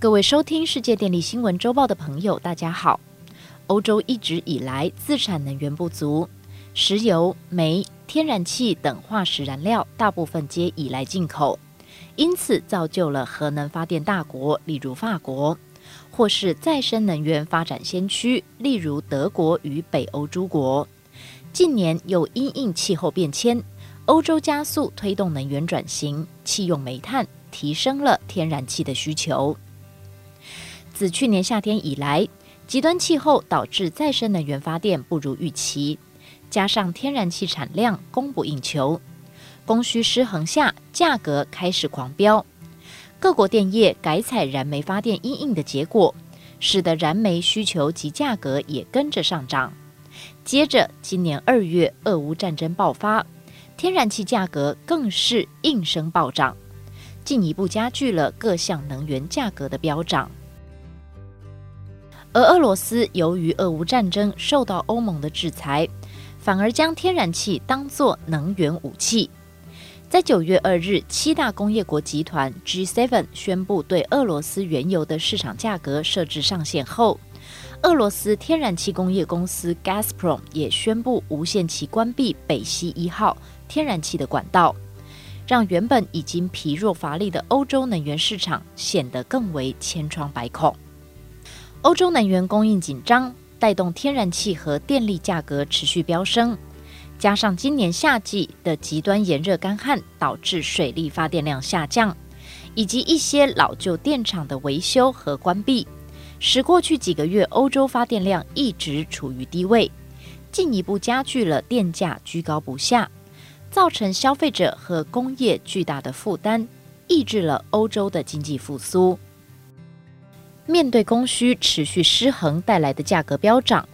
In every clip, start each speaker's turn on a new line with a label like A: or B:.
A: 各位收听世界电力新闻周报的朋友，大家好。欧洲一直以来自产能源不足，石油、煤、天然气等化石燃料大部分皆依赖进口，因此造就了核能发电大国，例如法国，或是再生能源发展先驱，例如德国与北欧诸国。近年又因应气候变迁，欧洲加速推动能源转型，弃用煤炭，提升了天然气的需求。自去年夏天以来，极端气候导致再生能源发电不如预期，加上天然气产量供不应求，供需失衡下，价格开始狂飙。各国电业改采燃煤发电，因应的结果，使得燃煤需求及价格也跟着上涨。接着，今年二月俄乌战争爆发，天然气价格更是应声暴涨，进一步加剧了各项能源价格的飙涨。而俄罗斯由于俄乌战争受到欧盟的制裁，反而将天然气当作能源武器。在九月二日，七大工业国集团 G7 宣布对俄罗斯原油的市场价格设置上限后，俄罗斯天然气工业公司 Gazprom 也宣布无限期关闭北溪一号天然气的管道，让原本已经疲弱乏力的欧洲能源市场显得更为千疮百孔。欧洲能源供应紧张，带动天然气和电力价格持续飙升，加上今年夏季的极端炎热干旱，导致水力发电量下降，以及一些老旧电厂的维修和关闭，使过去几个月欧洲发电量一直处于低位，进一步加剧了电价居高不下，造成消费者和工业巨大的负担，抑制了欧洲的经济复苏。面对供需持续失衡带来的价格飙涨，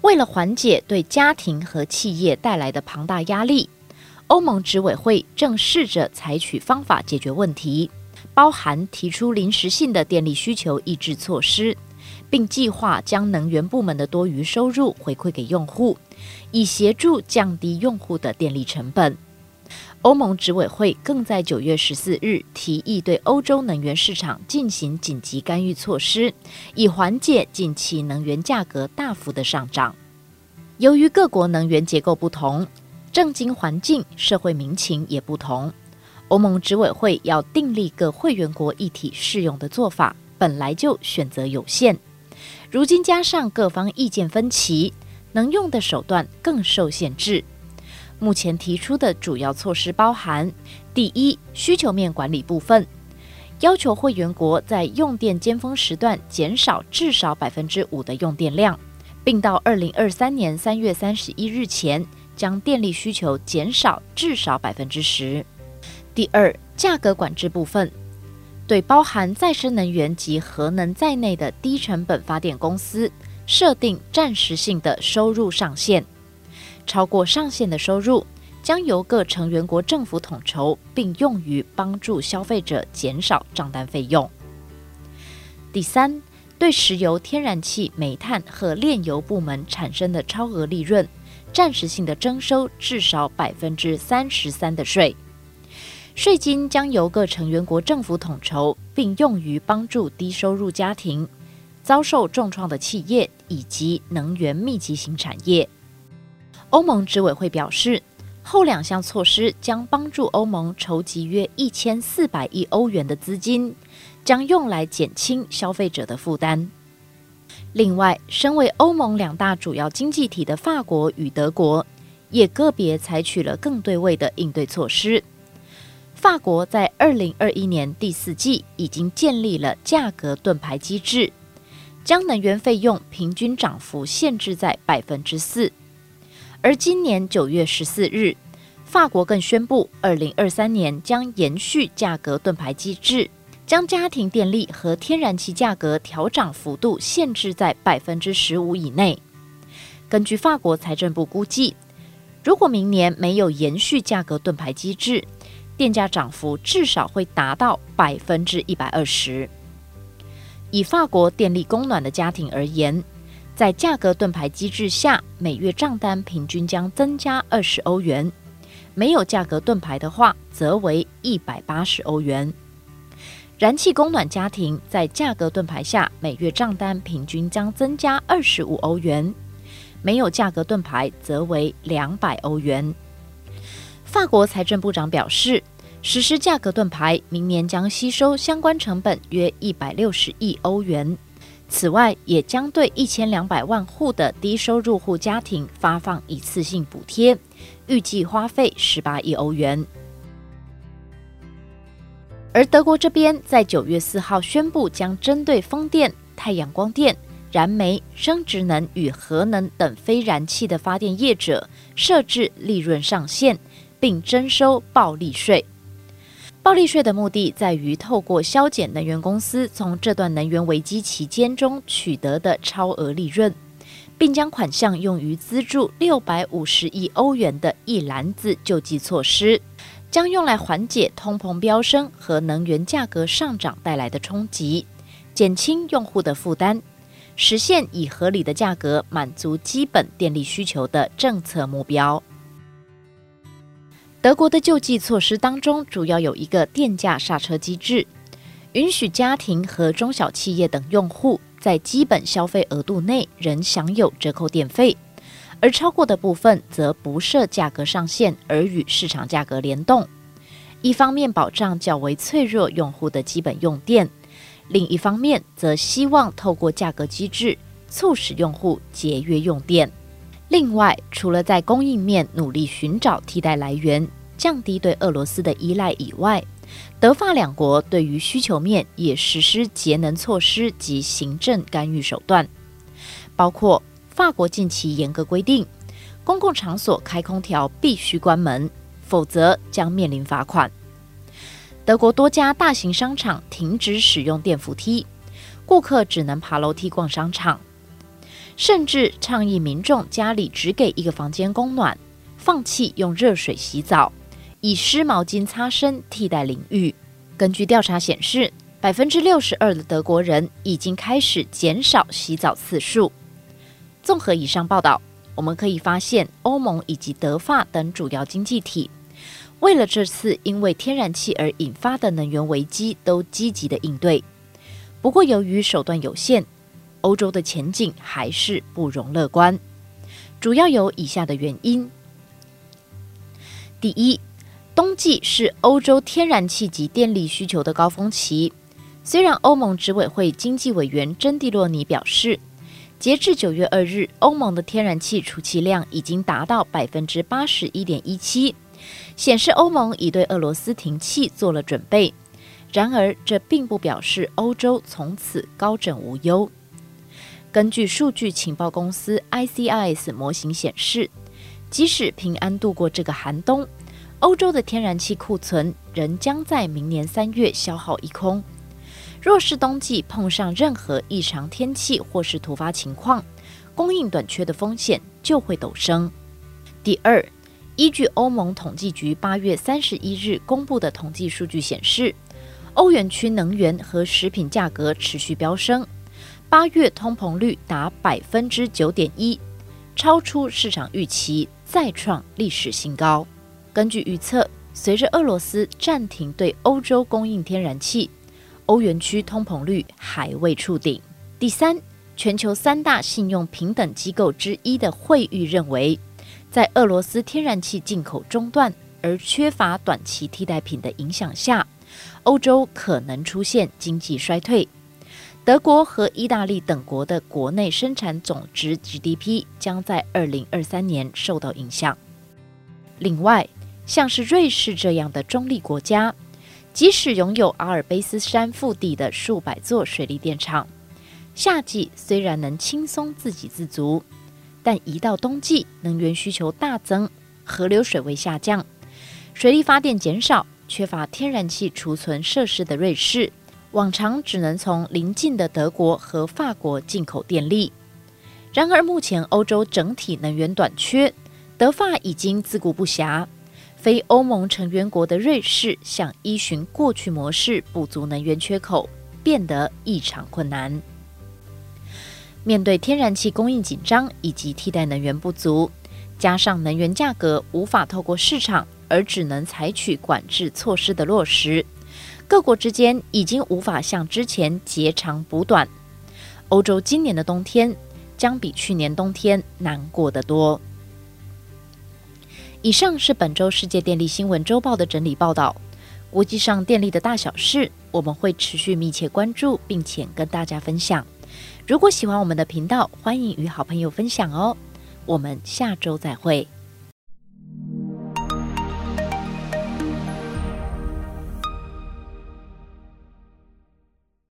A: 为了缓解对家庭和企业带来的庞大压力，欧盟执委会正试着采取方法解决问题，包含提出临时性的电力需求抑制措施，并计划将能源部门的多余收入回馈给用户，以协助降低用户的电力成本。欧盟执委会更在九月十四日提议对欧洲能源市场进行紧急干预措施，以缓解近期能源价格大幅的上涨。由于各国能源结构不同，政经环境、社会民情也不同，欧盟执委会要订立各会员国一体适用的做法，本来就选择有限。如今加上各方意见分歧，能用的手段更受限制。目前提出的主要措施包含：第一，需求面管理部分，要求会员国在用电尖峰时段减少至少百分之五的用电量，并到二零二三年三月三十一日前将电力需求减少至少百分之十。第二，价格管制部分，对包含再生能源及核能在内的低成本发电公司设定暂时性的收入上限。超过上限的收入将由各成员国政府统筹，并用于帮助消费者减少账单费用。第三，对石油、天然气、煤炭和炼油部门产生的超额利润，暂时性的征收至少百分之三十三的税。税金将由各成员国政府统筹，并用于帮助低收入家庭、遭受重创的企业以及能源密集型产业。欧盟执委会表示，后两项措施将帮助欧盟筹集约一千四百亿欧元的资金，将用来减轻消费者的负担。另外，身为欧盟两大主要经济体的法国与德国，也个别采取了更对位的应对措施。法国在二零二一年第四季已经建立了价格盾牌机制，将能源费用平均涨幅限制在百分之四。而今年九月十四日，法国更宣布，二零二三年将延续价格盾牌机制，将家庭电力和天然气价格调涨幅度限制在百分之十五以内。根据法国财政部估计，如果明年没有延续价格盾牌机制，电价涨幅至少会达到百分之一百二十。以法国电力供暖的家庭而言，在价格盾牌机制下，每月账单平均将增加二十欧元；没有价格盾牌的话，则为一百八十欧元。燃气供暖家庭在价格盾牌下，每月账单平均将增加二十五欧元；没有价格盾牌，则为两百欧元。法国财政部长表示，实施价格盾牌，明年将吸收相关成本约一百六十亿欧元。此外，也将对一千两百万户的低收入户家庭发放一次性补贴，预计花费十八亿欧元。而德国这边在九月四号宣布，将针对风电、太阳光电、燃煤、生殖能与核能等非燃气的发电业者设置利润上限。并征收暴利税。暴利税的目的在于透过削减能源公司从这段能源危机期间中取得的超额利润，并将款项用于资助六百五十亿欧元的一篮子救济措施，将用来缓解通膨飙升和能源价格上涨带来的冲击，减轻用户的负担，实现以合理的价格满足基本电力需求的政策目标。德国的救济措施当中，主要有一个电价刹车机制，允许家庭和中小企业等用户在基本消费额度内仍享有折扣电费，而超过的部分则不设价格上限，而与市场价格联动。一方面保障较为脆弱用户的基本用电，另一方面则希望透过价格机制促使用户节约用电。另外，除了在供应面努力寻找替代来源，降低对俄罗斯的依赖以外，德法两国对于需求面也实施节能措施及行政干预手段，包括法国近期严格规定，公共场所开空调必须关门，否则将面临罚款。德国多家大型商场停止使用电扶梯，顾客只能爬楼梯逛商场。甚至倡议民众家里只给一个房间供暖，放弃用热水洗澡，以湿毛巾擦身替代淋浴。根据调查显示，百分之六十二的德国人已经开始减少洗澡次数。综合以上报道，我们可以发现，欧盟以及德法等主要经济体，为了这次因为天然气而引发的能源危机，都积极的应对。不过，由于手段有限。欧洲的前景还是不容乐观，主要有以下的原因：第一，冬季是欧洲天然气及电力需求的高峰期。虽然欧盟执委会经济委员珍蒂洛尼表示，截至九月二日，欧盟的天然气储气量已经达到百分之八十一点一七，显示欧盟已对俄罗斯停气做了准备。然而，这并不表示欧洲从此高枕无忧。根据数据情报公司 ICIS 模型显示，即使平安度过这个寒冬，欧洲的天然气库存仍将在明年三月消耗一空。若是冬季碰上任何异常天气或是突发情况，供应短缺的风险就会陡升。第二，依据欧盟统计局八月三十一日公布的统计数据显示，欧元区能源和食品价格持续飙升。八月通膨率达百分之九点一，超出市场预期，再创历史新高。根据预测，随着俄罗斯暂停对欧洲供应天然气，欧元区通膨率还未触顶。第三，全球三大信用平等机构之一的惠誉认为，在俄罗斯天然气进口中断而缺乏短期替代品的影响下，欧洲可能出现经济衰退。德国和意大利等国的国内生产总值 GDP 将在二零二三年受到影响。另外，像是瑞士这样的中立国家，即使拥有阿尔卑斯山腹地的数百座水利电厂，夏季虽然能轻松自给自足，但一到冬季，能源需求大增，河流水位下降，水力发电减少，缺乏天然气储存设施的瑞士。往常只能从邻近的德国和法国进口电力，然而目前欧洲整体能源短缺，德法已经自顾不暇。非欧盟成员国的瑞士想依循过去模式补足能源缺口，变得异常困难。面对天然气供应紧张以及替代能源不足，加上能源价格无法透过市场，而只能采取管制措施的落实。各国之间已经无法像之前截长补短。欧洲今年的冬天将比去年冬天难过得多。以上是本周世界电力新闻周报的整理报道。国际上电力的大小事，我们会持续密切关注，并且跟大家分享。如果喜欢我们的频道，欢迎与好朋友分享哦。我们下周再会。